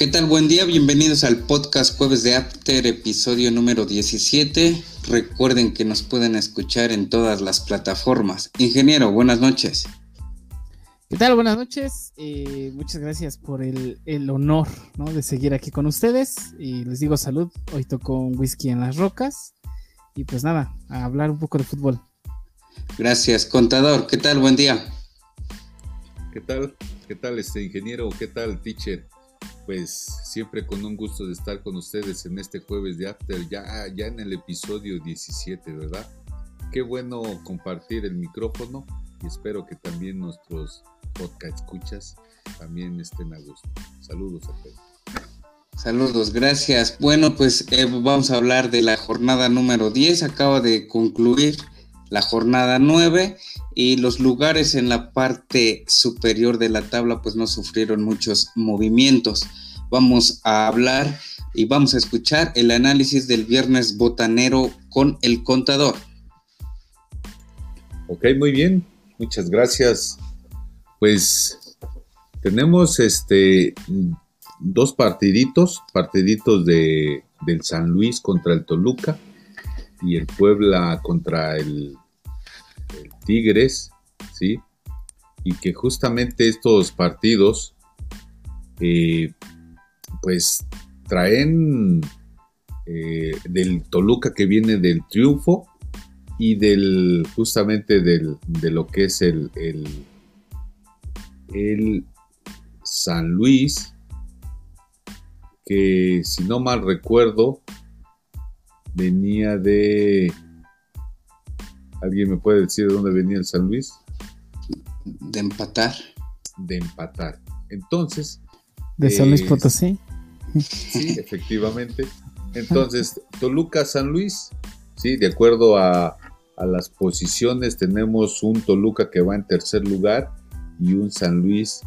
¿Qué tal? Buen día, bienvenidos al podcast Jueves de After, episodio número 17. Recuerden que nos pueden escuchar en todas las plataformas. Ingeniero, buenas noches. ¿Qué tal? Buenas noches. Eh, muchas gracias por el, honor de seguir aquí con ustedes. Y les digo salud. Hoy toco un whisky en las rocas. Y pues nada, a hablar un poco de fútbol. Gracias, contador. ¿Qué tal? Buen día. ¿Qué tal? ¿Qué tal este ingeniero? ¿Qué tal, teacher? Pues siempre con un gusto de estar con ustedes en este jueves de After, ya, ya en el episodio 17, ¿verdad? Qué bueno compartir el micrófono y espero que también nuestros podcast escuchas también estén a gusto. Saludos a todos. Saludos, gracias. Bueno, pues eh, vamos a hablar de la jornada número 10. Acaba de concluir la jornada 9 y los lugares en la parte superior de la tabla pues no sufrieron muchos movimientos. Vamos a hablar y vamos a escuchar el análisis del viernes botanero con el contador. Ok, muy bien. Muchas gracias. Pues tenemos este dos partiditos, partiditos de, del San Luis contra el Toluca y el Puebla contra el, Tigres, ¿sí? Y que justamente estos partidos, eh, pues traen eh, del Toluca que viene del triunfo y del justamente del, de lo que es el, el, el San Luis, que si no mal recuerdo, venía de... ¿Alguien me puede decir de dónde venía el San Luis? De empatar. De empatar. Entonces... De San Luis Potosí. Sí, efectivamente. Entonces, Toluca, San Luis, sí, de acuerdo a, a las posiciones, tenemos un Toluca que va en tercer lugar y un San Luis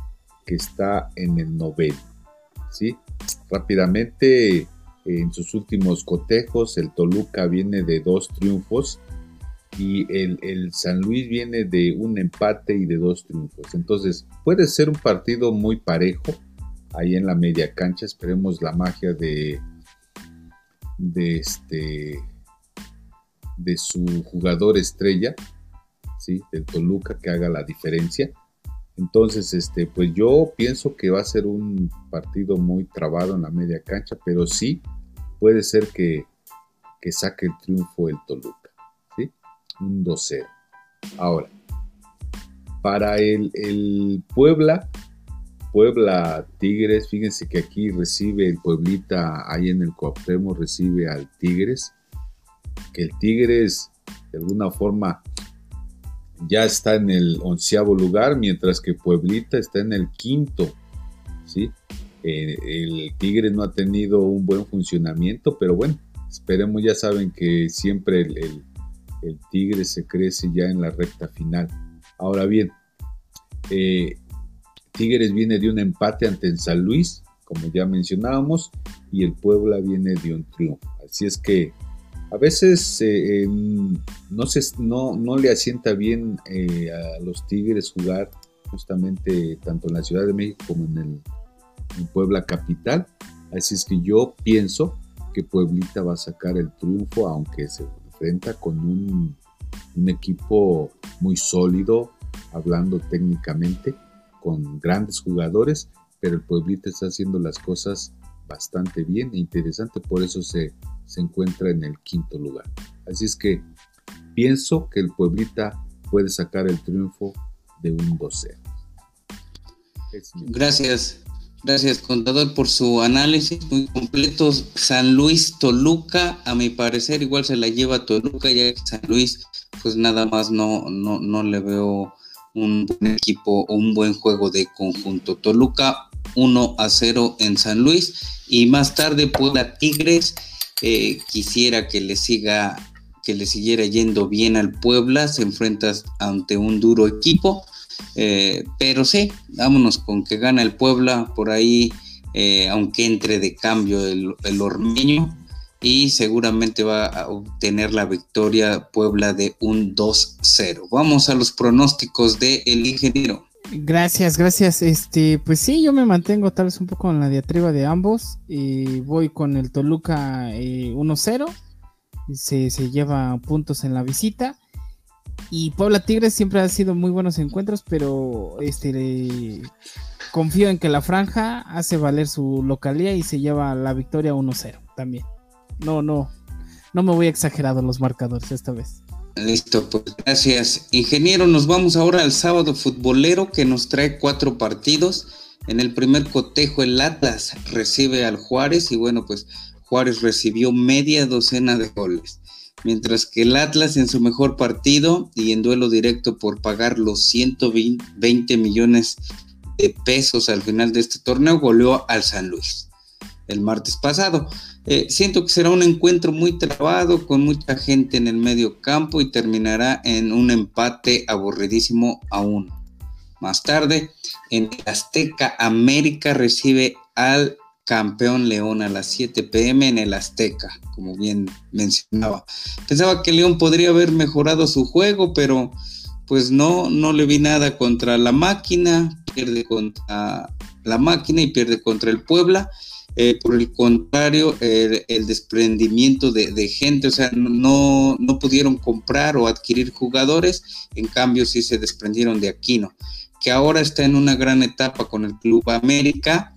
que está en el noveno. ¿sí? Rápidamente, en sus últimos cotejos, el Toluca viene de dos triunfos y el, San Luis viene de un empate y de dos triunfos. Entonces, puede ser un partido muy parejo ahí en la media cancha. Esperemos la magia de, de este de su jugador estrella, ¿sí? del Toluca, que haga la diferencia. Entonces, este, pues yo pienso que va a ser un partido muy trabado en la media cancha, pero sí puede ser que, saque el triunfo el Toluca, ¿sí? Un 2-0. Ahora, para el, Puebla, Puebla Tigres, fíjense que aquí recibe el Pueblita, ahí en el Cuauhtémoc recibe al Tigres, que el Tigres de alguna forma ya está en el onceavo lugar, mientras que Pueblita está en el quinto. Eh, el Tigre no ha tenido un buen funcionamiento, pero bueno, esperemos, ya saben que siempre el, Tigre se crece ya en la recta final. Ahora bien, eh, Tigres viene de un empate ante San Luis, como ya mencionábamos, y el Puebla viene de un triunfo. Así es que a veces eh, no, se, no, no, le asienta bien a los Tigres jugar justamente tanto en la Ciudad de México como en, el, Puebla Capital. Así es que yo pienso que Pueblita va a sacar el triunfo, aunque se enfrenta con un, un equipo muy sólido, hablando técnicamente, con grandes jugadores, pero el Pueblita está haciendo las cosas bastante bien e interesante, por eso se, se encuentra en el quinto lugar. Así es que pienso que el Pueblita puede sacar el triunfo de un 2-0. Gracias, gracias contador por su análisis muy completo. San Luis Toluca, a mi parecer igual se la lleva Toluca, ya que San Luis pues nada más no, no, no le veo un buen equipo o un buen juego de conjunto. Toluca 1 a 0 en San Luis y más tarde Puebla Tigres eh, quisiera que le siga que le siguiera yendo bien al Puebla, se enfrenta ante un duro equipo, eh, pero sí, vámonos con que gana el Puebla por ahí, eh, aunque entre de cambio el, el Ormeño, y seguramente va a obtener la victoria Puebla de un 2-0. Vamos a los pronósticos del el ingeniero. Gracias, gracias. Este, pues sí, yo me mantengo tal vez un poco en la diatriba de ambos. y voy con el Toluca 1-0. Eh, se, se, lleva puntos en la visita. Y Puebla Tigres siempre ha sido muy buenos encuentros, pero este confío en que la franja hace valer su localía y se lleva la victoria 1-0 también. No, no, no me voy exagerado los marcadores esta vez. Listo, pues gracias. Ingeniero, nos vamos ahora al sábado futbolero que nos trae cuatro partidos. En el primer cotejo el Atlas recibe al Juárez y bueno, pues Juárez recibió media docena de goles. Mientras que el Atlas en su mejor partido y en duelo directo por pagar los 120 millones de pesos al final de este torneo goleó al San Luis el martes pasado. Eh, siento que será un encuentro muy trabado con mucha gente en el medio campo y terminará en un empate aburridísimo aún. Más tarde, en Azteca, América recibe al campeón León a las 7 pm en el Azteca, como bien mencionaba. Pensaba que León podría haber mejorado su juego, pero pues no, no le vi nada contra la máquina, pierde contra la máquina y pierde contra el Puebla eh, por el contrario, el, desprendimiento de, gente, o sea, no, no pudieron comprar o adquirir jugadores, en cambio sí se desprendieron de Aquino, que ahora está en una gran etapa con el Club América,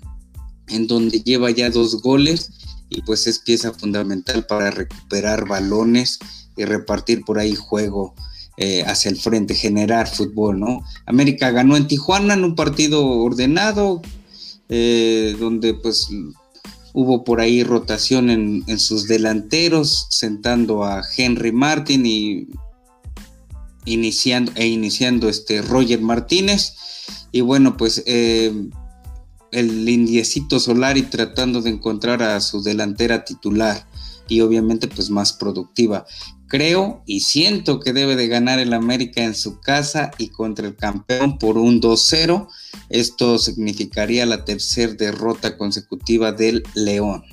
en donde lleva ya dos goles y pues es pieza fundamental para recuperar balones y repartir por ahí juego eh, hacia el frente, generar fútbol, ¿no? América ganó en Tijuana en un partido ordenado, eh, donde pues Hubo por ahí rotación en, sus delanteros, sentando a Henry Martin y iniciando, e iniciando este Roger Martínez. Y bueno, pues eh, el indiecito Solari tratando de encontrar a su delantera titular y obviamente pues más productiva. Creo y siento que debe de ganar el América en su casa y contra el campeón por un 2-0. Esto significaría la tercera derrota consecutiva del León.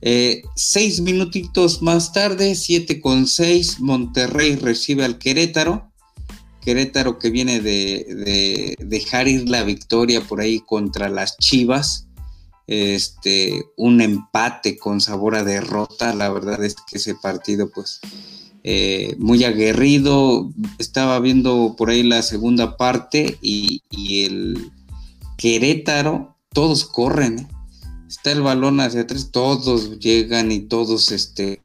Eh, seis minutitos más tarde, 7 con 6, Monterrey recibe al Querétaro. Querétaro que viene de, dejar ir la victoria por ahí contra las Chivas. Este, un empate con sabor a derrota. La verdad es que ese partido, pues, eh, muy aguerrido. Estaba viendo por ahí la segunda parte y, el Querétaro, todos corren. ¿eh? Está el balón hacia atrás, todos llegan y todos este.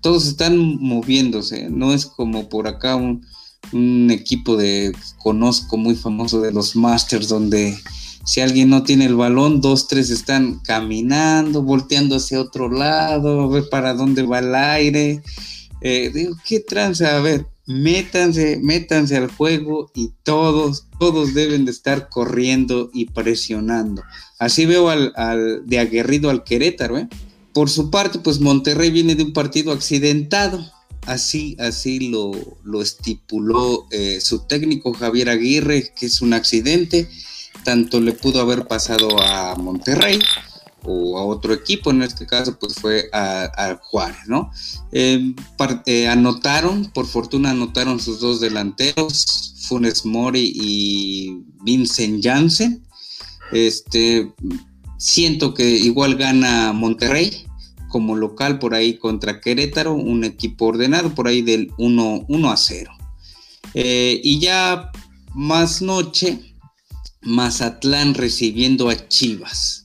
Todos están moviéndose. No es como por acá un, un equipo de conozco muy famoso de los Masters donde si alguien no tiene el balón, dos, tres están caminando, volteando hacia otro lado, a ver para dónde va el aire. Eh, digo, ¿qué tranza? A ver, métanse, métanse al juego y todos, todos deben de estar corriendo y presionando. Así veo al, de aguerrido al Querétaro, ¿eh? Por su parte, pues Monterrey viene de un partido accidentado. Así, así lo, lo estipuló eh, su técnico Javier Aguirre, que es un accidente. Tanto le pudo haber pasado a Monterrey o a otro equipo, en este caso pues fue a, Juárez, ¿no? Eh, eh, anotaron, por fortuna anotaron sus dos delanteros, Funes Mori y Vincent Janssen. Este, siento que igual gana Monterrey como local por ahí contra Querétaro, un equipo ordenado por ahí del 1, 1 a 0. Eh, y ya más noche, Mazatlán recibiendo a Chivas.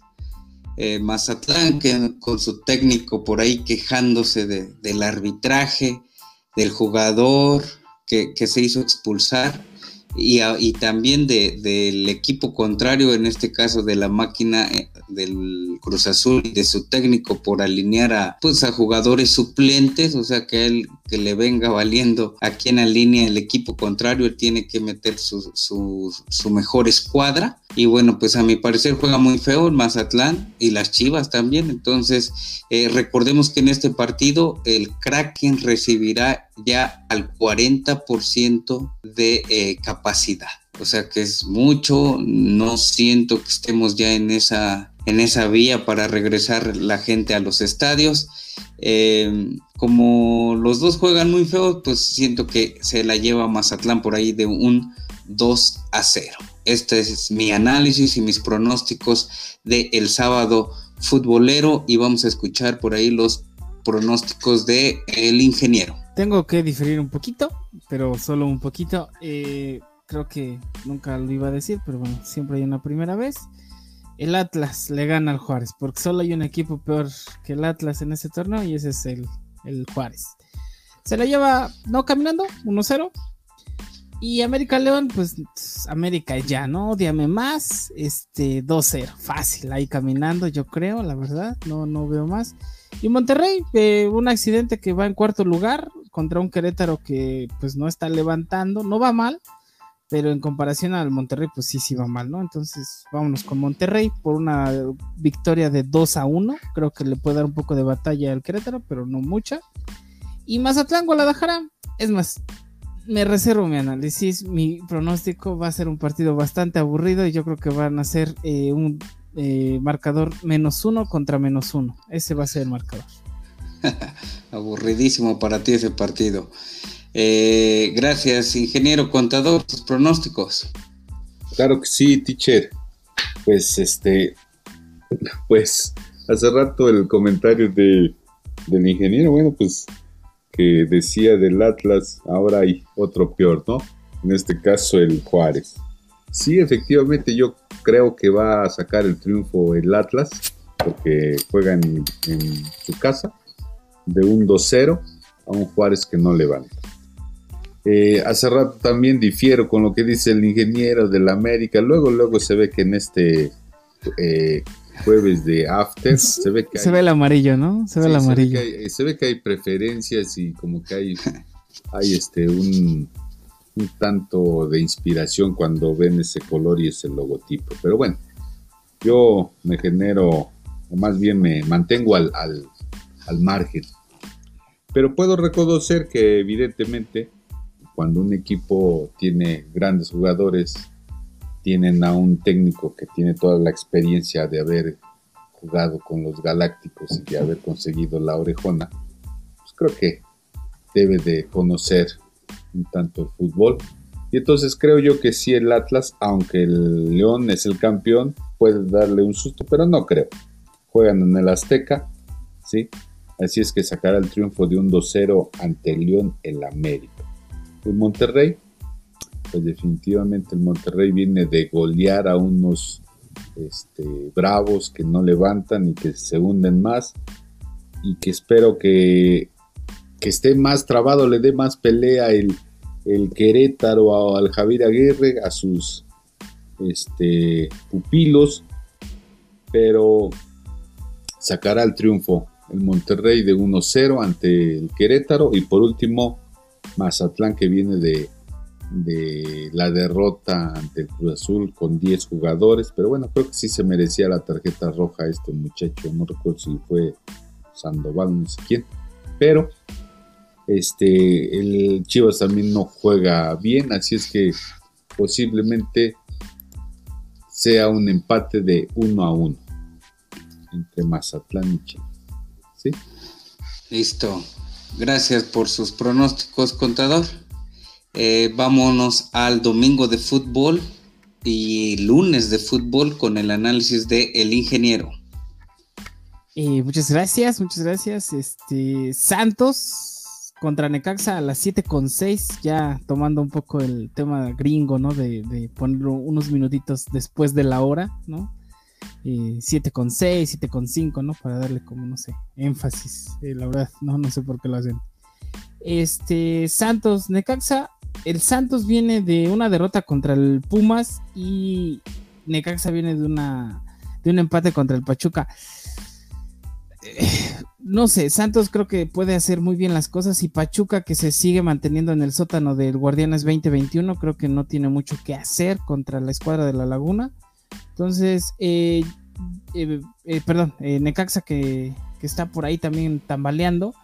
Eh, Mazatlán, que con su técnico por ahí quejándose del arbitraje, del jugador que, se hizo expulsar y, también del equipo contrario, en este caso de la máquina eh, del Cruz Azul y de su técnico por alinear a, pues, a jugadores suplentes, o sea que él que le venga valiendo a quien alinea el equipo contrario, él tiene que meter su, su, mejor escuadra. Y bueno, pues a mi parecer juega muy feo el Mazatlán y las Chivas también. Entonces, eh, recordemos que en este partido el Kraken recibirá ya al 40% de eh, capacidad. O sea que es mucho, no siento que estemos ya en esa, en esa vía para regresar la gente a los estadios. Eh, como los dos juegan muy feo, pues siento que se la lleva Mazatlán por ahí de un 2 a 0. Este es mi análisis y mis pronósticos del el sábado futbolero y vamos a escuchar por ahí los pronósticos de el ingeniero. Tengo que diferir un poquito, pero solo un poquito. Eh, creo que nunca lo iba a decir, pero bueno, siempre hay una primera vez. El Atlas le gana al Juárez, porque solo hay un equipo peor que el Atlas en ese torneo y ese es el, el Juárez. Se la lleva, no caminando, 1-0. Y América León, pues América ya, ¿no? Odiame más. Este 2-0. Fácil, ahí caminando, yo creo, la verdad. No, no veo más. Y Monterrey, eh, un accidente que va en cuarto lugar contra un Querétaro que pues no está levantando. No va mal, pero en comparación al Monterrey, pues sí, sí va mal, ¿no? Entonces, vámonos con Monterrey por una victoria de 2 a 1. Creo que le puede dar un poco de batalla al Querétaro, pero no mucha. Y Mazatlán, Guadalajara, es más, me reservo mi análisis. Mi pronóstico va a ser un partido bastante aburrido y yo creo que van a ser eh, un eh, marcador menos uno contra menos uno. Ese va a ser el marcador. Aburridísimo para ti ese partido. Eh, gracias, ingeniero contador, tus pronósticos. Claro que sí, teacher. Pues este, pues hace rato el comentario de, del ingeniero, bueno, pues que decía del Atlas, ahora hay otro peor, ¿no? En este caso el Juárez. Sí, efectivamente yo creo que va a sacar el triunfo el Atlas, porque juega en, su casa, de un 2-0 a un Juárez que no levanta. Eh, hace rato también difiero con lo que dice el ingeniero de la América. Luego, luego se ve que en este eh, jueves de After, se ve que se ve el amarillo, ¿no? Se ve el amarillo. Se ve, que hay, preferencias y como que hay, hay este un, tanto de inspiración cuando ven ese color y ese logotipo. Pero bueno, yo me genero, o más bien me mantengo al, al margen. Pero puedo reconocer que evidentemente cuando un equipo tiene grandes jugadores tienen a un técnico que tiene toda la experiencia de haber jugado con los Galácticos y de haber conseguido la orejona, pues creo que debe de conocer un tanto el fútbol. Y entonces creo yo que sí el Atlas, aunque el León es el campeón, puede darle un susto, pero no creo. Juegan en el Azteca, ¿sí? Así es que sacará el triunfo de un 2-0 ante el León en la América. El Monterrey pues definitivamente el Monterrey viene de golear a unos este, bravos que no levantan y que se hunden más y que espero que, esté más trabado, le dé más pelea el, el Querétaro al Javier Aguirre, a sus este, pupilos, pero sacará el triunfo el Monterrey de 1-0 ante el Querétaro y por último Mazatlán que viene de de la derrota ante el Cruz Azul con 10 jugadores, pero bueno, creo que sí se merecía la tarjeta roja este muchacho, no recuerdo si fue Sandoval, no sé quién, pero este, el Chivas también no juega bien, así es que posiblemente sea un empate de 1 a 1 entre Mazatlán y Chivas. ¿Sí? Listo. Gracias por sus pronósticos, contador. Eh, vámonos al domingo de fútbol y lunes de fútbol con el análisis de El Ingeniero. Eh, muchas gracias, muchas gracias. Este Santos contra Necaxa a las 7 con 6, ya tomando un poco el tema gringo, ¿no? De, de ponerlo unos minutitos después de la hora, ¿no? Eh, 7 con 6, 7 con 5, ¿no? Para darle como, no sé, énfasis. Eh, la verdad, no, no sé por qué lo hacen. Este, Santos, Necaxa, el Santos viene de una derrota contra el Pumas y Necaxa viene de una de un empate contra el Pachuca. Eh, no sé, Santos creo que puede hacer muy bien las cosas y Pachuca que se sigue manteniendo en el sótano del Guardianes 2021 creo que no tiene mucho que hacer contra la escuadra de la Laguna. Entonces, eh, eh, perdón, Necaxa que, está por ahí también tambaleando.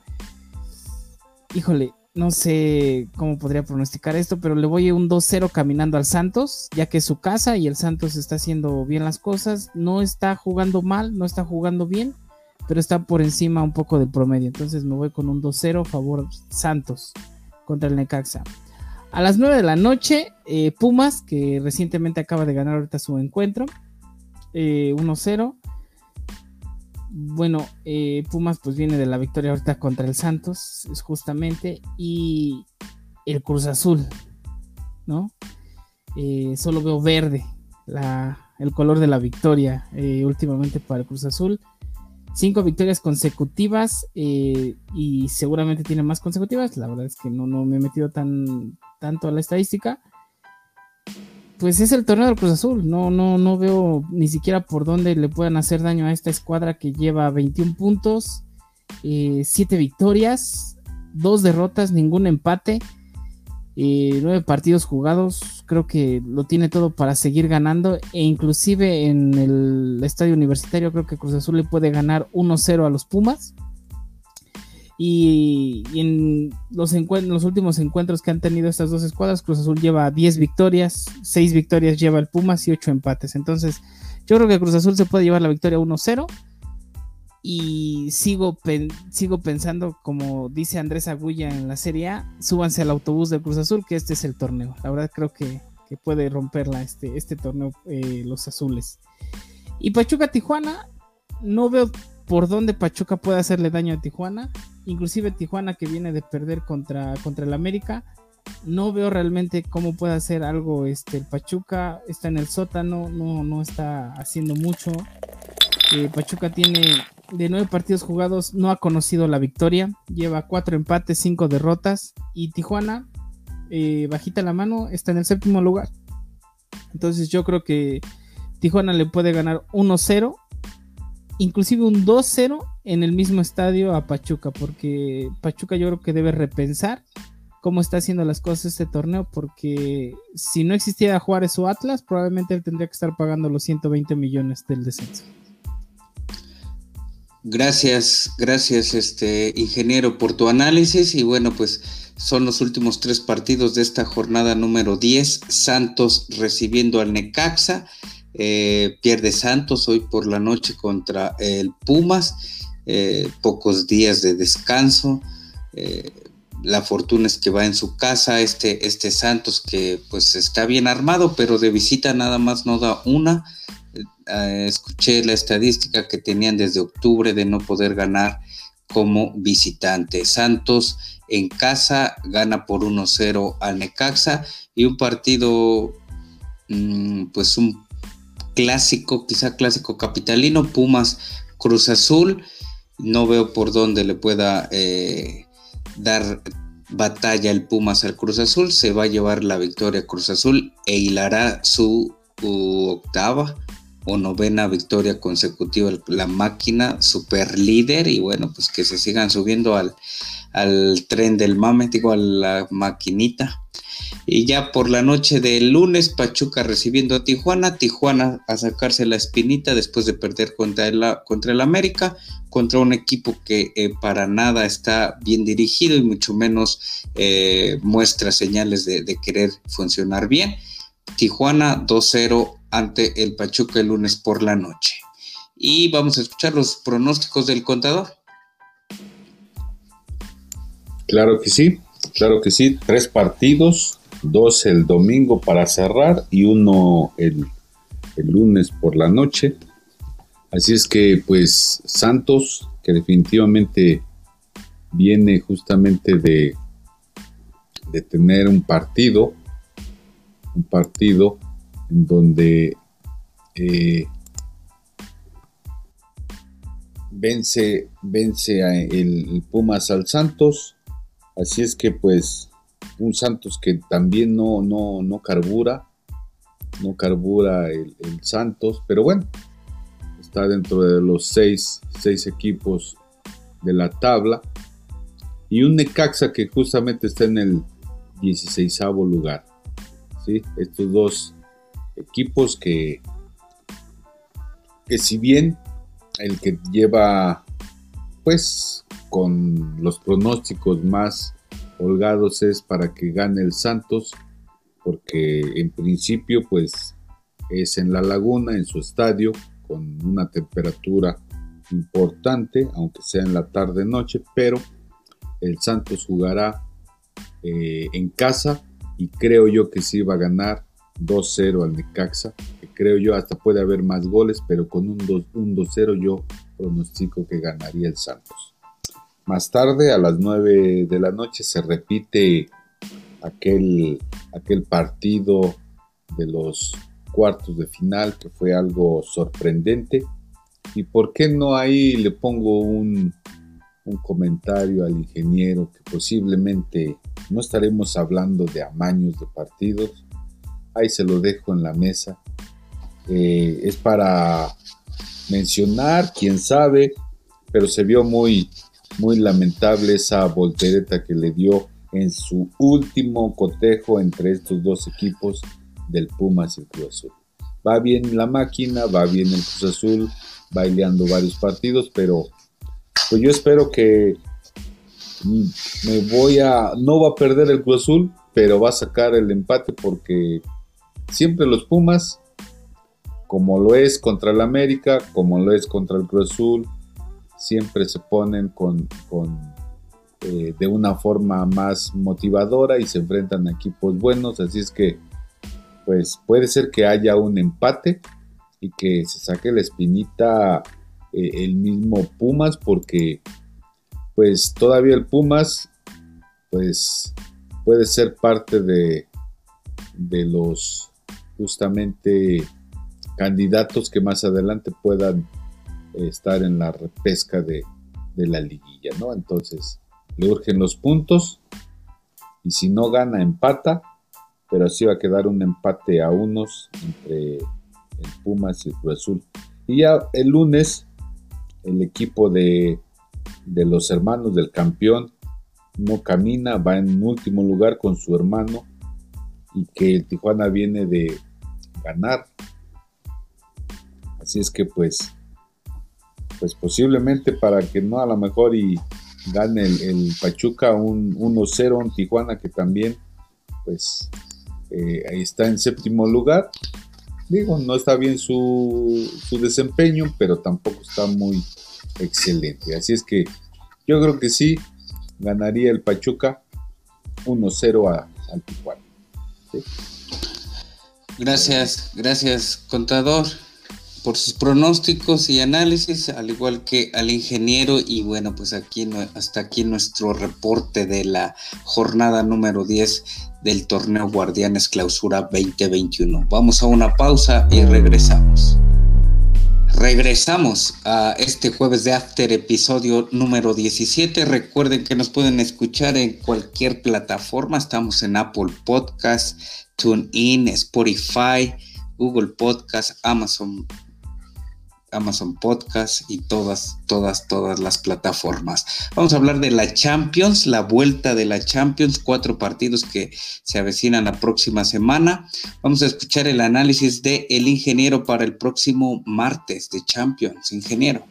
Híjole, no sé cómo podría pronosticar esto, pero le voy a un 2-0 caminando al Santos, ya que es su casa y el Santos está haciendo bien las cosas. No está jugando mal, no está jugando bien, pero está por encima un poco del promedio. Entonces me voy con un 2-0 a favor Santos contra el Necaxa. A las 9 de la noche, eh, Pumas, que recientemente acaba de ganar ahorita su encuentro, 1-0. Eh, bueno, eh, Pumas pues viene de la victoria ahorita contra el Santos, justamente, y el Cruz Azul, ¿no? solo veo verde el color de la victoria últimamente para el Cruz Azul cinco victorias consecutivas y seguramente tiene más consecutivas. La verdad es que no, no me he metido tan, tanto a la estadística, pues es el torneo del Cruz Azul. No, no, no veo ni siquiera por dónde le puedan hacer daño a esta escuadra que lleva 21 puntos, 7 eh, victorias, 2 derrotas, ningún empate, eh, 9 partidos jugados. Creo que lo tiene todo para seguir ganando. E inclusive en el estadio universitario creo que Cruz Azul le puede ganar 1-0 a los Pumas. Y, en los, últimos encuentros que han tenido estas dos escuadras, Cruz Azul lleva 10 victorias, 6 victorias lleva el Pumas y 8 empates. Entonces, yo creo que Cruz Azul se puede llevar la victoria 1-0. Y sigo, sigo pensando, como dice Andrés Agulla en la Serie A, súbanse al autobús de Cruz Azul, que este es el torneo. La verdad creo que, puede romperla este, este torneo eh, los azules. Y Pachuca Tijuana, no veo por dónde Pachuca puede hacerle daño a Tijuana. Inclusive Tijuana que viene de perder contra, contra el América. No veo realmente cómo puede hacer algo este, el Pachuca. Está en el sótano, no, no está haciendo mucho. Eh, Pachuca tiene de nueve partidos jugados, no ha conocido la victoria. Lleva cuatro empates, cinco derrotas. Y Tijuana, eh, bajita la mano, está en el séptimo lugar. Entonces yo creo que Tijuana le puede ganar 1-0 inclusive un 2-0 en el mismo estadio a Pachuca, porque Pachuca yo creo que debe repensar cómo está haciendo las cosas este torneo, porque si no existiera Juárez o Atlas, probablemente él tendría que estar pagando los 120 millones del descenso. Gracias, gracias, este ingeniero, por tu análisis. Y bueno, pues son los últimos tres partidos de esta jornada número 10. Santos recibiendo al Necaxa eh, pierde Santos hoy por la noche contra el Pumas, eh, pocos días de descanso. Eh, la fortuna es que va en su casa este, este Santos que pues está bien armado, pero de visita nada más no da una. escuché la estadística que tenían desde octubre de no poder ganar como visitante. Santos en casa gana por 1-0 al Necaxa y un partido mm, pues un clásico, quizá clásico capitalino, Pumas Cruz Azul. No veo por dónde le pueda eh, dar batalla el Pumas al Cruz Azul. Se va a llevar la victoria Cruz Azul e hilará su octava o novena victoria consecutiva la máquina super líder y bueno pues que se sigan subiendo al, al tren del mame digo a la maquinita y ya por la noche del lunes, Pachuca recibiendo a Tijuana, Tijuana a sacarse la espinita después de perder contra el, contra el América, contra un equipo que eh, para nada está bien dirigido y mucho menos eh, muestra señales de, de querer funcionar bien. Tijuana 2-0 ante el Pachuca el lunes por la noche. Y vamos a escuchar los pronósticos del contador. Claro que sí, claro que sí. Tres partidos, dos el domingo para cerrar y uno el, lunes por la noche. Así es que pues Santos, que definitivamente viene justamente de, de tener un partido, un partido en donde eh, vence, vence a el Pumas al Santos. Así es que pues un Santos que también no, no, no carbura, no carbura el, Santos, pero bueno, está dentro de los seis, equipos de la tabla. Y un Necaxa que justamente está en el 16 lugar. ¿sí? Estos dos equipos que, que si bien el que lleva pues con los pronósticos más holgados es para que gane el Santos, porque en principio pues es en la laguna, en su estadio, con una temperatura importante, aunque sea en la tarde-noche, pero el Santos jugará eh, en casa y creo yo que sí va a ganar 2-0 al Necaxa, creo yo hasta puede haber más goles, pero con un 2-0 yo pronostico que ganaría el Santos. Más tarde, a las 9 de la noche, se repite aquel, aquel partido de los cuartos de final que fue algo sorprendente. ¿Y por qué no ahí le pongo un, un comentario al ingeniero que posiblemente no estaremos hablando de amaños de partidos? Ahí se lo dejo en la mesa. Eh, es para mencionar, quién sabe, pero se vio muy, muy lamentable esa voltereta que le dio en su último cotejo entre estos dos equipos del Pumas y el Cruz Azul. Va bien la máquina, va bien el Cruz Azul, baileando varios partidos, pero pues yo espero que me voy a, no va a perder el Cruz Azul, pero va a sacar el empate porque siempre los Pumas, como lo es contra el América, como lo es contra el Cruz Azul, siempre se ponen con, eh, de una forma más motivadora y se enfrentan a equipos buenos, así es que pues puede ser que haya un empate y que se saque la espinita eh, el mismo Pumas porque pues todavía el Pumas pues puede ser parte de, de los justamente candidatos que más adelante puedan estar en la repesca de, de la liguilla, ¿no? Entonces, le urgen los puntos y si no gana, empata, pero así va a quedar un empate a unos entre el Pumas y el Cruz Azul. Y ya el lunes, el equipo de, de los hermanos del campeón no camina, va en último lugar con su hermano y que el Tijuana viene de ganar. Así es que pues, pues posiblemente para que no a lo mejor y gane el, Pachuca un 1-0 un Tijuana que también pues eh, está en séptimo lugar. Digo, no está bien su, su desempeño, pero tampoco está muy excelente. Así es que yo creo que sí ganaría el Pachuca 1-0 al Tijuana. Gracias, gracias, contador, por sus pronósticos y análisis, al igual que al ingeniero. Y bueno, pues aquí hasta aquí nuestro reporte de la jornada número 10 del torneo Guardianes Clausura 2021. Vamos a una pausa y regresamos. Regresamos a este jueves de After, episodio número 17. Recuerden que nos pueden escuchar en cualquier plataforma. Estamos en Apple Podcast, TuneIn, Spotify, Google Podcast, Amazon Amazon Podcast y todas, todas, todas las plataformas. Vamos a hablar de la Champions, la vuelta de la Champions, cuatro partidos que se avecinan la próxima semana. Vamos a escuchar el análisis de el ingeniero para el próximo martes de Champions. Ingeniero.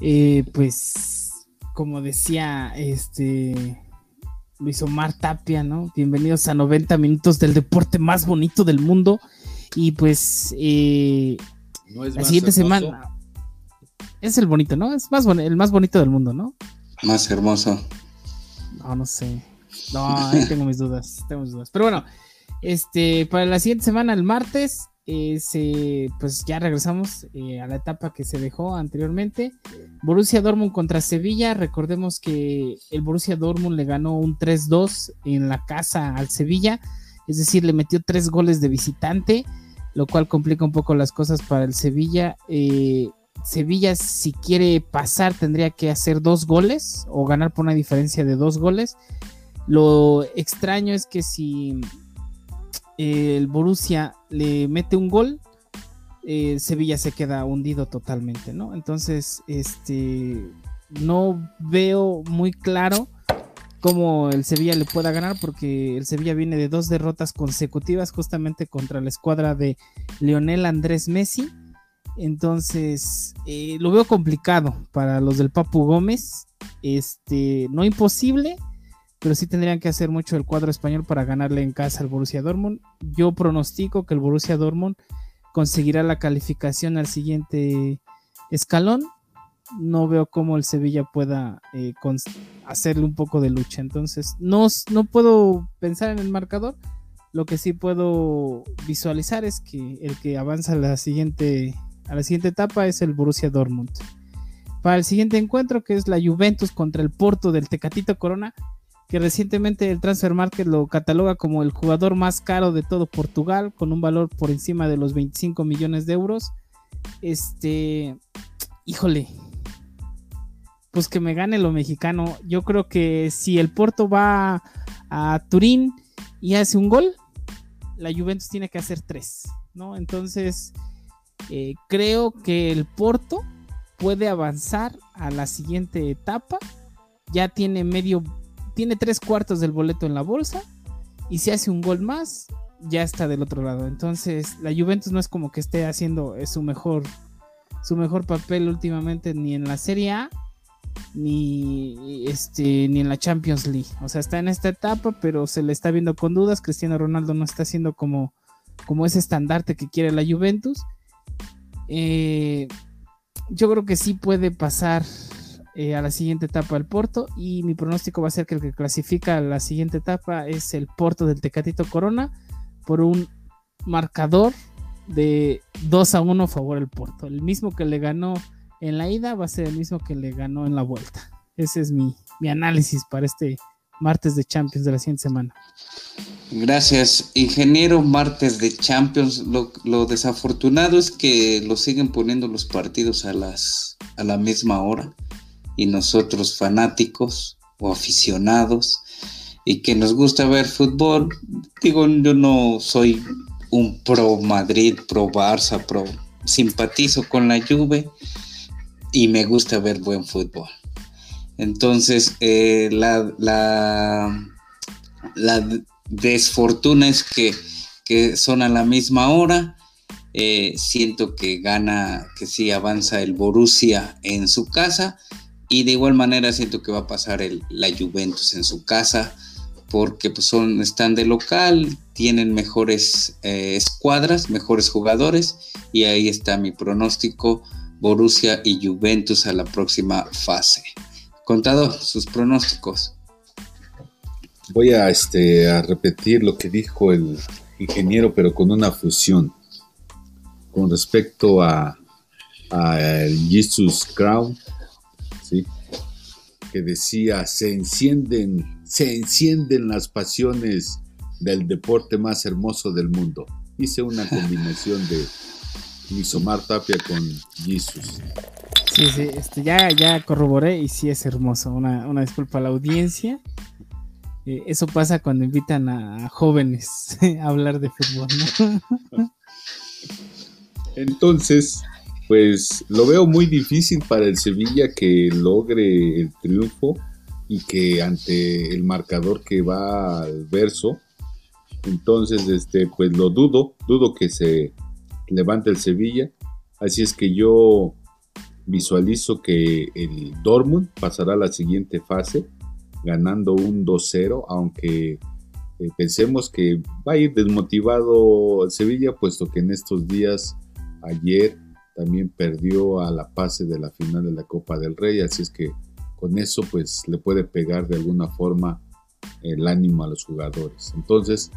Eh, pues, como decía este Luis Omar Tapia, ¿no? Bienvenidos a 90 minutos del deporte más bonito del mundo. Y pues eh, la siguiente semana. Es el bonito, ¿no? Es más el más bonito del mundo, ¿no? Más hermoso. No, no sé. No, ahí tengo mis dudas. Tengo mis dudas. Pero bueno, este, para la siguiente semana, el martes, eh, pues ya regresamos eh, a la etapa que se dejó anteriormente. Borussia Dortmund contra Sevilla. Recordemos que el Borussia Dortmund le ganó un 3-2 en la casa al Sevilla. Es decir, le metió tres goles de visitante lo cual complica un poco las cosas para el Sevilla. Eh, Sevilla, si quiere pasar, tendría que hacer dos goles o ganar por una diferencia de dos goles. Lo extraño es que si eh, el Borussia le mete un gol, eh, Sevilla se queda hundido totalmente, ¿no? Entonces, este, no veo muy claro cómo el Sevilla le pueda ganar, porque el Sevilla viene de dos derrotas consecutivas justamente contra la escuadra de Lionel Andrés Messi. Entonces, eh, lo veo complicado para los del Papu Gómez. Este, no imposible, pero sí tendrían que hacer mucho el cuadro español para ganarle en casa al Borussia Dortmund. Yo pronostico que el Borussia Dortmund conseguirá la calificación al siguiente escalón no veo cómo el Sevilla pueda eh, hacerle un poco de lucha. Entonces, no, no puedo pensar en el marcador. Lo que sí puedo visualizar es que el que avanza a la siguiente, a la siguiente etapa es el Borussia Dortmund. Para el siguiente encuentro, que es la Juventus contra el Porto del Tecatito Corona, que recientemente el Transfer Market lo cataloga como el jugador más caro de todo Portugal, con un valor por encima de los 25 millones de euros. Este, híjole, pues que me gane lo mexicano. Yo creo que si el Porto va a Turín y hace un gol, la Juventus tiene que hacer tres, ¿no? Entonces, eh, creo que el Porto puede avanzar a la siguiente etapa. Ya tiene medio, tiene tres cuartos del boleto en la bolsa. Y si hace un gol más, ya está del otro lado. Entonces, la Juventus no es como que esté haciendo su mejor, su mejor papel últimamente ni en la Serie A ni este ni en la Champions League. O sea, está en esta etapa, pero se le está viendo con dudas. Cristiano Ronaldo no está haciendo como, como ese estandarte que quiere la Juventus. Eh, yo creo que sí puede pasar eh, a la siguiente etapa el Porto. Y mi pronóstico va a ser que el que clasifica a la siguiente etapa es el Porto del Tecatito Corona por un marcador de 2 a 1 a favor del Porto. El mismo que le ganó en la ida va a ser el mismo que le ganó en la vuelta. Ese es mi, análisis para este martes de Champions de la siguiente semana. Gracias, ingeniero. Martes de Champions. Lo, desafortunado es que lo siguen poniendo los partidos a, las, a la misma hora y nosotros fanáticos o aficionados y que nos gusta ver fútbol. Digo, yo no soy un pro Madrid, pro Barça, pro simpatizo con la Juve y me gusta ver buen fútbol. Entonces, eh, la, la, desfortuna es que, son a la misma hora. Eh, siento que gana, que sí avanza el Borussia en su casa. Y de igual manera siento que va a pasar la Juventus en su casa. Porque pues, son, están de local, tienen mejores eh, escuadras, mejores jugadores. Y ahí está mi pronóstico Borussia y Juventus a la próxima fase. Contado sus pronósticos. Voy a, este, a repetir lo que dijo el ingeniero, pero con una fusión. Con respecto a, a Jesus Crown, ¿sí? que decía, se encienden, se encienden las pasiones del deporte más hermoso del mundo. Hice una combinación de Misomar Tapia con Jesus. Sí, sí, este, ya, ya corroboré y sí es hermoso. Una, disculpa a la audiencia. Eh, eso pasa cuando invitan a, jóvenes a hablar de fútbol, Entonces, pues lo veo muy difícil para el Sevilla que logre el triunfo y que ante el marcador que va al verso, entonces, este, pues lo dudo, dudo que se levanta el Sevilla. Así es que yo visualizo que el Dortmund pasará a la siguiente fase ganando un 2-0, aunque eh, pensemos que va a ir desmotivado el Sevilla, puesto que en estos días, ayer, también perdió a la fase de la final de la Copa del Rey, así es que con eso pues le puede pegar de alguna forma el ánimo a los jugadores. Entonces,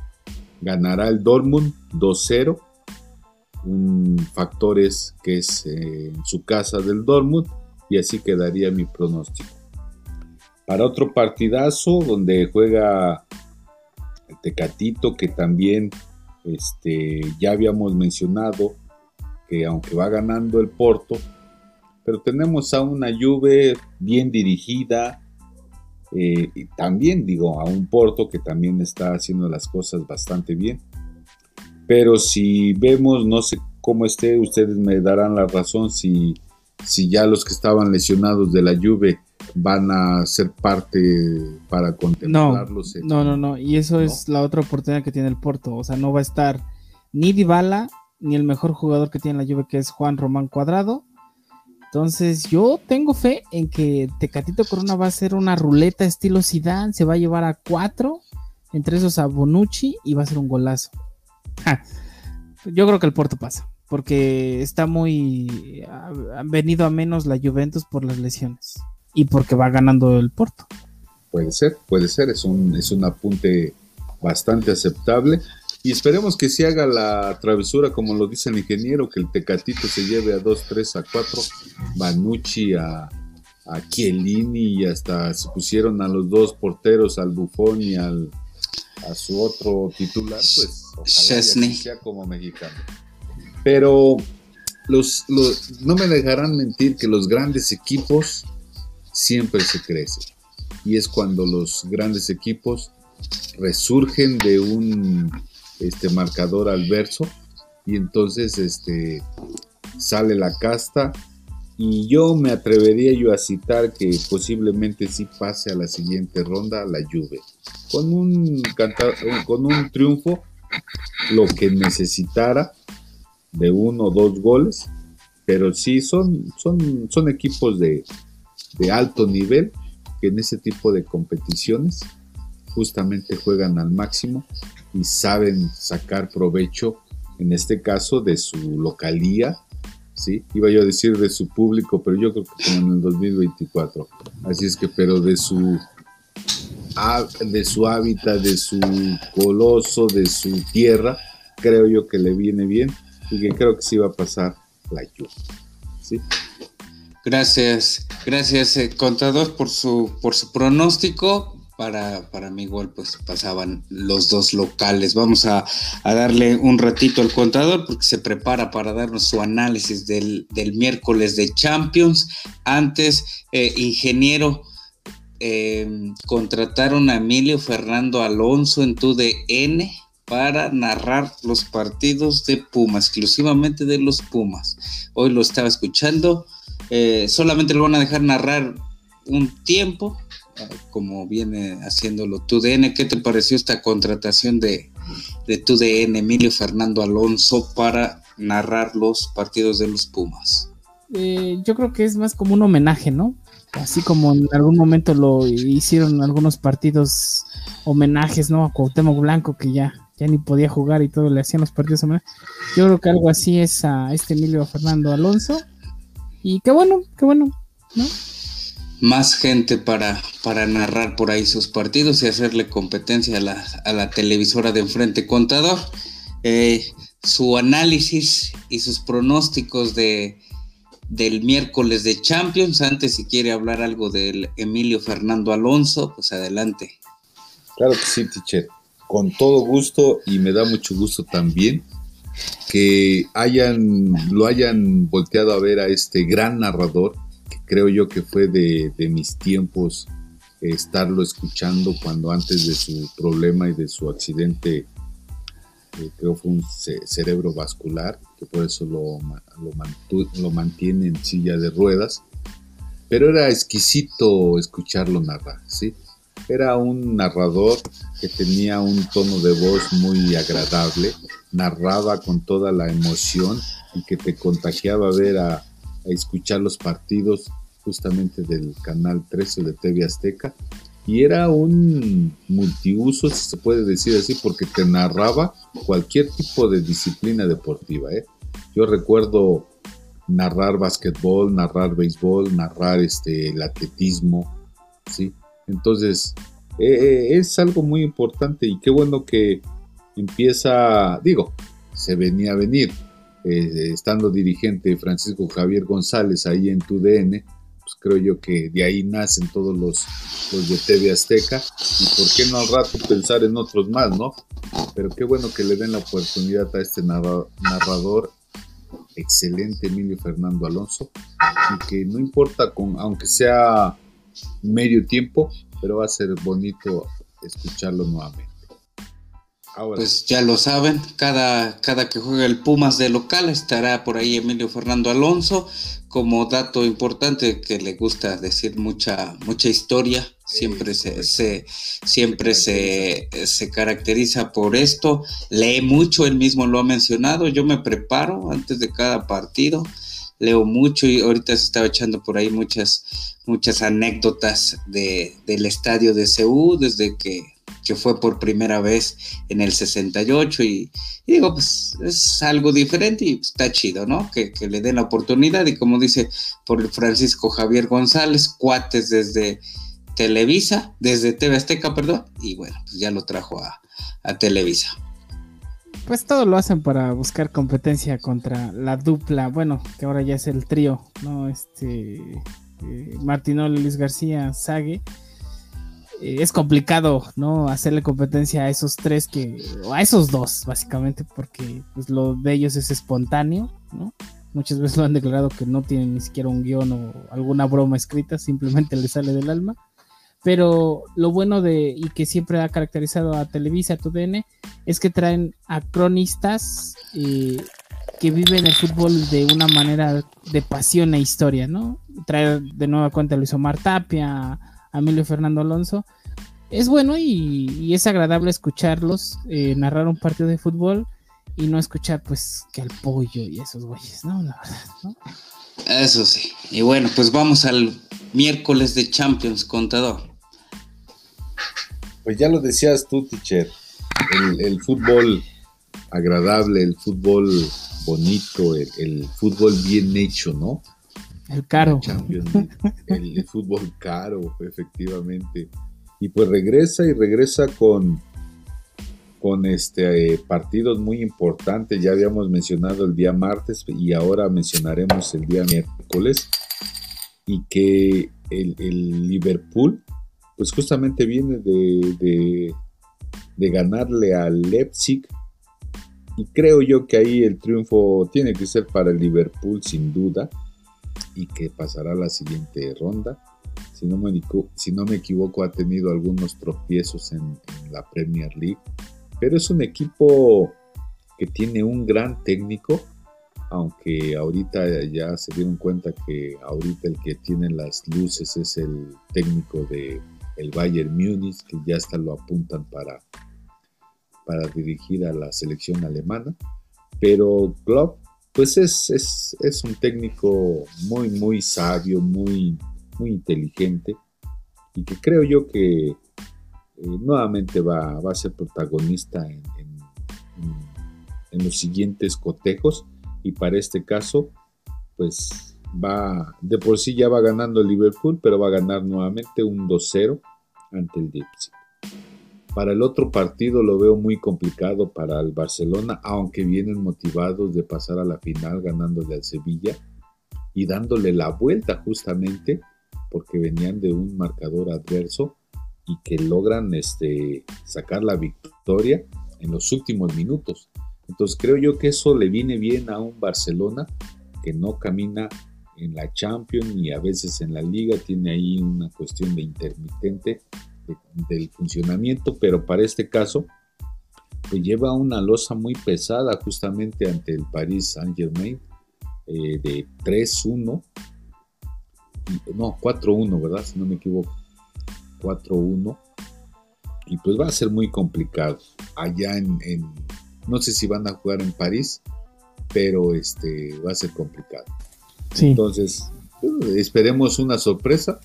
ganará el Dortmund 2-0 un factores que es eh, su casa del Dortmund y así quedaría mi pronóstico. Para otro partidazo donde juega el Tecatito que también este, ya habíamos mencionado que aunque va ganando el Porto, pero tenemos a una Juve bien dirigida, eh, y también digo a un Porto que también está haciendo las cosas bastante bien. Pero si vemos, no sé cómo esté, ustedes me darán la razón si, si ya los que estaban lesionados de la Juve van a ser parte para contemplarlos. No, no, no, y eso es la otra oportunidad que tiene el Porto, o sea, no va a estar ni Dybala ni el mejor jugador que tiene la Juve que es Juan Román Cuadrado. Entonces, yo tengo fe en que Tecatito Corona va a ser una ruleta estilo Zidane, se va a llevar a cuatro, entre esos a Bonucci y va a ser un golazo. Yo creo que el Porto pasa, porque está muy. Han venido a menos la Juventus por las lesiones y porque va ganando el Porto. Puede ser, puede ser, es un, es un apunte bastante aceptable. Y esperemos que se haga la travesura, como lo dice el ingeniero, que el Tecatito se lleve a 2, 3, a 4, Banucci a, a Chiellini y hasta se pusieron a los dos porteros, al Buffon y al, a su otro titular, pues ojalá sea como mexicano. Pero los, no me dejarán mentir que los grandes equipos siempre se crecen. Y es cuando los grandes equipos resurgen de un este, marcador adverso y entonces este, sale la casta y yo me atrevería yo a citar que posiblemente sí pase a la siguiente ronda la Juve. Con un, con un triunfo, lo que necesitara de uno o dos goles, pero sí son, son, son equipos de, de alto nivel que en ese tipo de competiciones justamente juegan al máximo y saben sacar provecho, en este caso, de su localía ¿sí? Iba yo a decir de su público, pero yo creo que como en el 2024. Así es que, pero de su, de su hábitat, de su coloso, de su tierra, creo yo que le viene bien y que creo que sí va a pasar la lluvia. ¿sí? Gracias, gracias, eh, contador, por su, por su pronóstico para, para mi gol, pues pasaban los dos locales. Vamos a, darle un ratito al contador porque se prepara para darnos su análisis del, miércoles de Champions. Antes, eh, ingeniero, eh, contrataron a Emilio Fernando Alonso en TUDN para narrar los partidos de Pumas, exclusivamente de los Pumas. Hoy lo estaba escuchando. Eh, solamente lo van a dejar narrar un tiempo como viene haciéndolo TUDN. ¿Qué te pareció esta contratación de, de TUDN, Emilio Fernando Alonso, para narrar los partidos de los Pumas? Eh, yo creo que es más como un homenaje, ¿no? Así como en algún momento lo hicieron algunos partidos homenajes, ¿no? A Cuauhtémoc Blanco, que ya, ya ni podía jugar y todo, le hacían los partidos homenajes. Yo creo que algo así es a este Emilio Fernando Alonso. Y qué bueno, qué bueno, ¿no? Más gente para, para narrar por ahí sus partidos y hacerle competencia a la, televisora de enfrente contador. Eh, su análisis y sus pronósticos de, del miércoles de Champions. Antes, si quiere hablar algo del Emilio Fernando Alonso, pues adelante. Claro que sí, teacher. Con todo gusto y me da mucho gusto también que hayan, lo hayan volteado a ver a este gran narrador creo yo que fue de, mis tiempos estarlo escuchando cuando antes de su problema y de su accidente, eh, creo fue un cerebro vascular, que por eso lo, lo, mantiene en silla de ruedas, pero era exquisito escucharlo narrar, ¿sí? Era un narrador que tenía un tono de voz muy agradable, narraba con toda la emoción y que te contagiaba ver a, a escuchar los partidos justamente del canal 13 de TV Azteca y era un multiuso, si se puede decir así, porque te narraba cualquier tipo de disciplina deportiva. ¿eh? Yo recuerdo narrar basquetbol, narrar béisbol, narrar este, el atletismo, ¿sí? Entonces, eh, eh, es algo muy importante y qué bueno que empieza, digo, se venía a venir, eh, estando dirigente Francisco Javier González ahí en TUDN, pues creo yo que de ahí nacen todos los, los de TV Azteca y por qué no al rato pensar en otros más, ¿no? Pero qué bueno que le den la oportunidad a este narrador excelente Emilio Fernando Alonso y que no importa con aunque sea medio tiempo, pero va a ser bonito escucharlo nuevamente pues ya lo saben, cada, cada que juega el Pumas de local estará por ahí Emilio Fernando Alonso. Como dato importante que le gusta decir mucha, mucha historia, siempre, se, siempre se, se, caracteriza por esto. Lee mucho, él mismo lo ha mencionado. Yo me preparo antes de cada partido, leo mucho y ahorita se estaba echando por ahí muchas, muchas anécdotas de, del estadio de Ceú desde que que fue por primera vez en el 68 y, digo, pues es algo diferente y está chido, ¿no? Que, le den la oportunidad y como dice por Francisco Javier González, cuates desde Televisa, desde TV Azteca, perdón, y bueno, pues ya lo trajo a, Televisa. Pues todo lo hacen para buscar competencia contra la dupla, bueno, que ahora ya es el trío, ¿no? Este, eh, Martinol, Luis García, Sague es complicado, ¿no? Hacerle competencia a esos tres que, o a esos dos, básicamente, porque pues, lo de ellos es espontáneo, ¿no? Muchas veces lo han declarado que no tienen ni siquiera un guion o alguna broma escrita, simplemente le sale del alma. Pero lo bueno de, y que siempre ha caracterizado a Televisa, a TUDN, es que traen a cronistas eh, que viven el fútbol de una manera de pasión e historia, ¿no? Trae de nueva cuenta a Luis Omar Tapia, Emilio Fernando Alonso. Es bueno y, es agradable escucharlos eh, narrar un partido de fútbol y no escuchar pues que al pollo y esos güeyes, ¿no? La verdad, ¿no? Eso sí. Y bueno, pues vamos al miércoles de Champions, contador. Pues ya lo decías tú, teacher. El, fútbol agradable, el fútbol bonito, el fútbol bien hecho, ¿no? El caro. el, fútbol caro, efectivamente. Y pues regresa y regresa con, con este, eh, partidos muy importantes. Ya habíamos mencionado el día martes y ahora mencionaremos el día miércoles. Y que el, Liverpool, pues justamente viene de, de, ganarle al Leipzig. Y creo yo que ahí el triunfo tiene que ser para el Liverpool sin duda y que pasará a la siguiente ronda. Si no, me, equivoco, ha tenido algunos tropiezos en, la Premier League, pero es un equipo que tiene un gran técnico, aunque ahorita ya se dieron cuenta que ahorita el que tiene las luces es el técnico de el Bayern Múnich, que ya hasta lo apuntan para, para dirigir a la selección alemana. Pero Klopp pues es, es, un técnico muy, muy sabio, muy, muy inteligente y que creo yo que eh, nuevamente va, a ser protagonista en, los siguientes cotejos y para este caso pues va, de por sí ya va ganando el Liverpool, pero va a ganar nuevamente un 2-0 ante el Leipzig. Para el otro partido lo veo muy complicado para el Barcelona, aunque vienen motivados de pasar a la final ganándole al Sevilla y dándole la vuelta justamente porque venían de un marcador adverso y que logran este, sacar la victoria en los últimos minutos. Entonces creo yo que eso le viene bien a un Barcelona que no camina en la Champions y a veces en la liga, tiene ahí una cuestión de intermitente del funcionamiento, pero para este caso, pues lleva una losa muy pesada justamente ante el Paris Saint Germain eh, de 3-1, no, 4-1, ¿verdad? Si no me equivoco, 4-1, y pues va a ser muy complicado allá en, no sé si van a jugar en París, pero este va a ser complicado. Entonces, pues, esperemos una sorpresa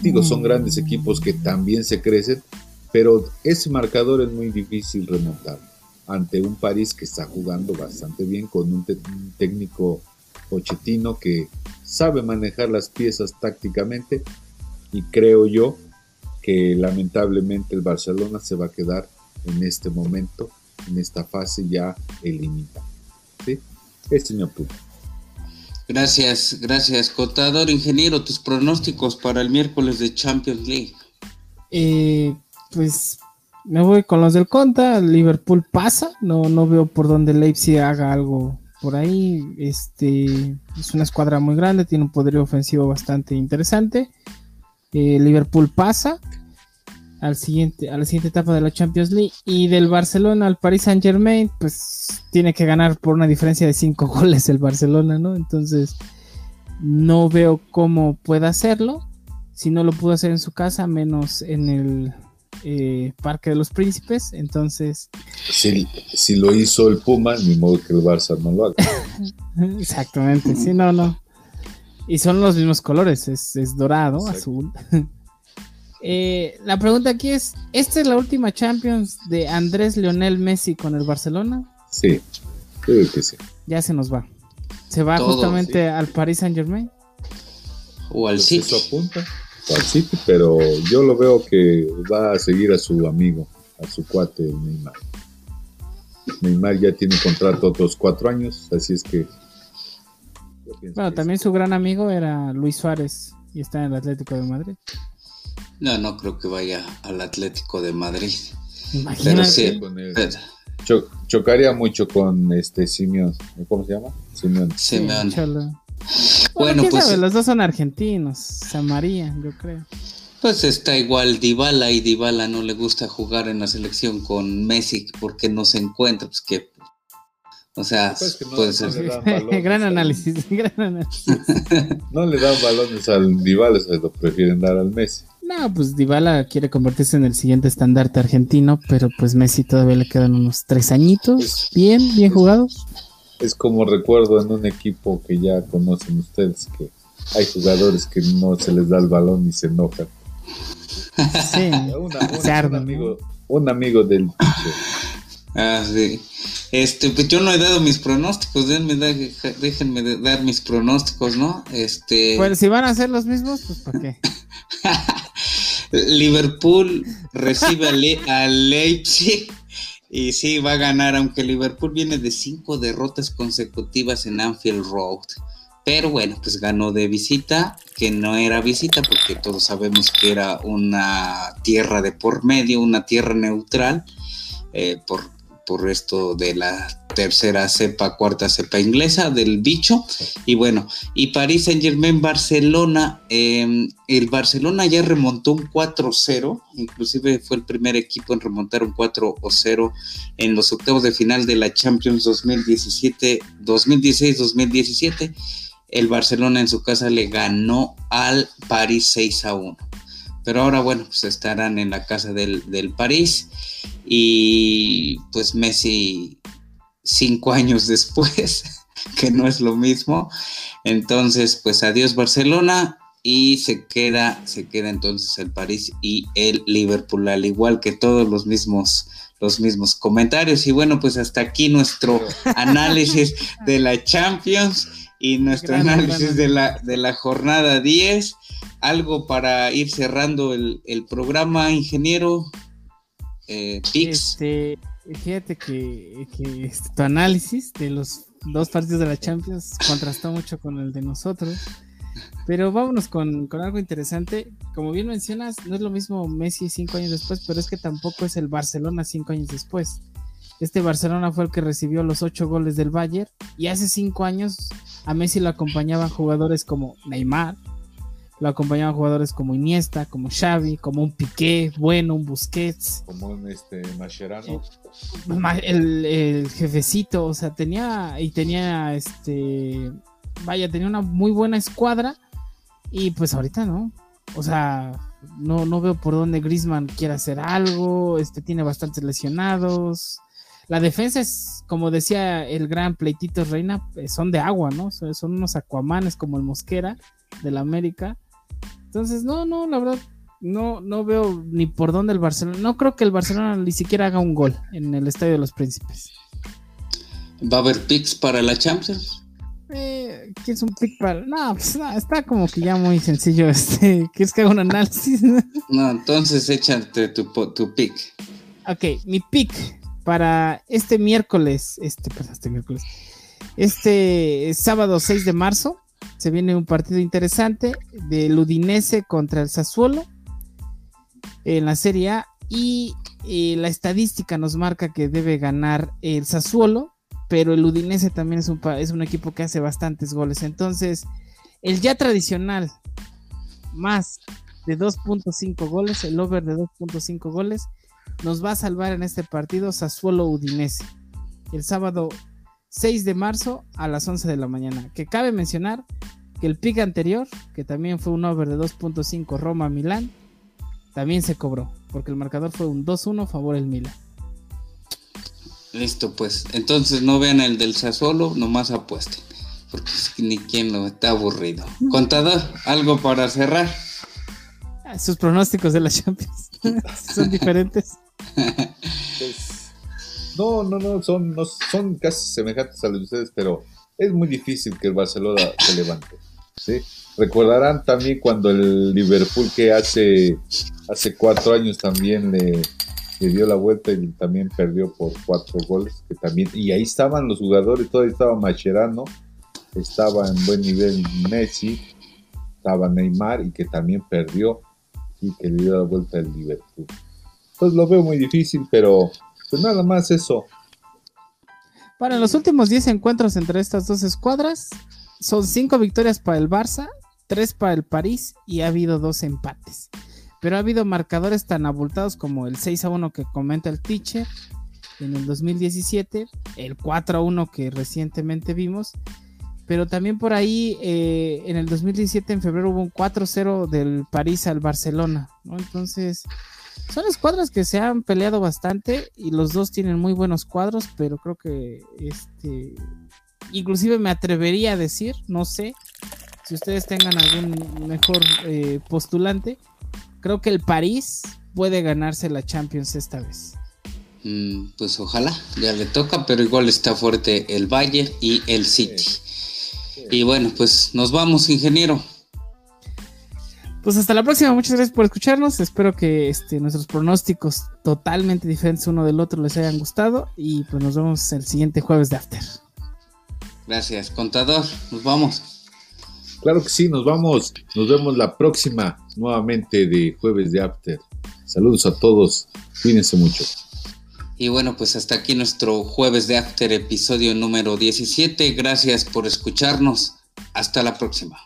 Digo, son mm. grandes equipos que también se crecen, pero ese marcador es muy difícil remontar ante un París que está jugando bastante bien con un, técnico Pochettino que sabe manejar las piezas tácticamente y creo yo que lamentablemente el Barcelona se va a quedar en este momento, en esta fase ya eliminada. ¿sí? Este es mi punto. Gracias, gracias. Contador, ingeniero, tus pronósticos para el miércoles de Champions League. Eh, pues me voy con los del Conta. Liverpool pasa. No, no veo por dónde Leipzig haga algo por ahí. Este es una escuadra muy grande, tiene un poder ofensivo bastante interesante. Eh, Liverpool pasa al siguiente, a la siguiente etapa de la Champions League. Y del Barcelona al Paris Saint Germain, pues tiene que ganar por una diferencia de 5 goles el Barcelona, ¿no? Entonces, no veo cómo pueda hacerlo. Si no lo pudo hacer en su casa, menos en el eh, Parque de los Príncipes. Entonces. Si, si lo hizo el Puma, ni modo que el Barça no lo haga. Exactamente, sí, no, no. Y son los mismos colores, es, dorado, azul. Eh, la pregunta aquí es, ¿esta es la última Champions de Andrés Lionel Messi con el Barcelona? Sí, creo que sí. Ya se nos va. ¿Se va justamente al Paris Saint Germain? O al pues City. Al City, pero yo lo veo que va a seguir a su amigo, a su cuate Neymar. Neymar ya tiene contrato otros cuatro años, así es que... Bueno, también su gran amigo era Luis Suárez y está en el Atlético de Madrid. No, no creo que vaya al Atlético de Madrid. Imagínate. chocaría mucho con este Simeón. ¿Cómo se llama? Simeón. Simeón. Bueno, pues. Los dos son argentinos. San María, yo creo. Pues está igual Dybala y Dybala no le gusta jugar en la selección con Messi porque no se encuentra, pues que o sea, puede ser. gran análisis, gran análisis. no le dan balones al Dybala, se lo prefieren dar al Messi. No, pues Dybala quiere convertirse en el siguiente estandarte argentino, pero pues Messi todavía le quedan unos tres añitos, bien, bien jugados. Es como recuerdo en un equipo que ya conocen ustedes, que hay jugadores que no se les da el balón y se enojan. Sí, un, amigo, un amigo del Ah, sí. Este, pues yo no he dado mis pronósticos, déjenme, déjenme dar mis pronósticos, ¿no? Este. Pues si van a ser los mismos, pues ¿para qué? Liverpool recibe a, Leipzig y sí va a ganar, aunque Liverpool viene de cinco derrotas consecutivas en Anfield Road. Pero bueno, pues ganó de visita, que no era visita porque todos sabemos que era una tierra de por medio, una tierra neutral, eh, por por esto de la tercera cepa, cuarta cepa inglesa del bicho. Y bueno, y París Saint Germain, Barcelona, em, el Barcelona ya remontó un 4-0, inclusive fue el primer equipo en remontar un 4-0 en los octavos de final de la Champions 2017, 2016-2017. El Barcelona en su casa le ganó al París 6 a 1. Pero ahora, bueno, pues estarán en la casa del, del París. Y pues Messi cinco años después, que no es lo mismo. Entonces, pues adiós Barcelona y se queda, se queda entonces el París y el Liverpool, al igual que todos los mismos los mismos comentarios. Y bueno, pues hasta aquí nuestro análisis de la Champions y nuestro análisis de la, de la jornada 10. Algo para ir cerrando el, el programa, ingeniero eh, Este, fíjate que, este, tu análisis de los dos partidos de la Champions contrastó mucho con el de nosotros. Pero vámonos con, algo interesante. Como bien mencionas, no es lo mismo Messi cinco años después, pero es que tampoco es el Barcelona cinco años después. Este Barcelona fue el que recibió los ocho goles del Bayern y hace cinco años a Messi lo acompañaban jugadores como Neymar, lo acompañaban jugadores como Iniesta, como Xavi, como un Piqué, bueno, un Busquets. Como un este, Mascherano. El, jefecito, o sea, tenía y tenía este, vaya, tenía una muy buena escuadra y pues ahorita no. O sea, no, no veo por dónde Grisman quiere hacer algo, este tiene bastantes lesionados. La defensa es, como decía el gran Pleitito Reina, eh, son de agua, ¿no? Son unos acuamanes como el Mosquera del América entonces, no, no, la verdad, no, no veo ni por dónde el Barcelona. No creo que el Barcelona ni siquiera haga un gol en el Estadio de los Príncipes. ¿Va a haber picks para la Champions? Eh, ¿Qué es un pick para.? No, pues está como que ya muy sencillo. Este, ¿Quieres que haga un análisis? no, entonces échate tu, tu pick. Ok, mi pick para este miércoles, este, perdón, este miércoles, este sábado 6 de marzo, se viene un partido interesante del Udinese contra el Sassuolo en la Serie A y eh, la estadística nos marca que debe ganar el Sassuolo, pero el Udinese también es un, es un equipo que hace bastantes goles. Entonces, el ya tradicional más de 2.5 goles, el over de 2.5 goles, nos va a salvar en este partido Sassuolo Udinese. El sábado 6 de marzo a las 11 de la mañana. Que cabe mencionar que el pick anterior, que también fue un over de 2.5 Roma-Milán, también se cobró, porque el marcador fue un 2-1 a favor del Milan. Listo, pues. Entonces no vean el del Sassuolo, nomás apuesten. Porque ni quien lo está aburrido. Contador, algo para cerrar. sus pronósticos de la Champions son diferentes. Pues, no, no, no son, no, son casi semejantes a los de ustedes, pero es muy difícil que el Barcelona se levante. ¿sí? Recordarán también cuando el Liverpool que hace, hace cuatro años también le, le dio la vuelta y también perdió por cuatro goles, que también, y ahí estaban los jugadores, todavía estaba Macherano, estaba en buen nivel Messi, estaba Neymar y que también perdió y que le dio la vuelta al Liverpool. Entonces lo veo muy difícil, pero pues nada más eso. Para los últimos 10 encuentros entre estas dos escuadras, son 5 victorias para el Barça, 3 para el París y ha habido dos empates. Pero ha habido marcadores tan abultados como el 6 a 1 que comenta el teacher en el 2017, el 4 a 1 que recientemente vimos, pero también por ahí eh, en el 2017 en febrero hubo un 4-0 del París al Barcelona. Entonces son escuadras que se han peleado bastante y los dos tienen muy buenos cuadros, pero creo que este inclusive me atrevería a decir, no sé, si ustedes tengan algún mejor eh, postulante, creo que el París puede ganarse la Champions esta vez. Mm, pues ojalá, ya le toca, pero igual está fuerte el Bayern y el City. Y bueno, pues nos vamos, ingeniero. Pues hasta la próxima, muchas gracias por escucharnos. Espero que este, nuestros pronósticos totalmente diferentes uno del otro les hayan gustado. Y pues nos vemos el siguiente jueves de After. Gracias, contador. Nos vamos. Claro que sí, nos vamos. Nos vemos la próxima nuevamente de jueves de After. Saludos a todos. Cuídense mucho. Y bueno, pues hasta aquí nuestro jueves de After, episodio número 17. Gracias por escucharnos. Hasta la próxima.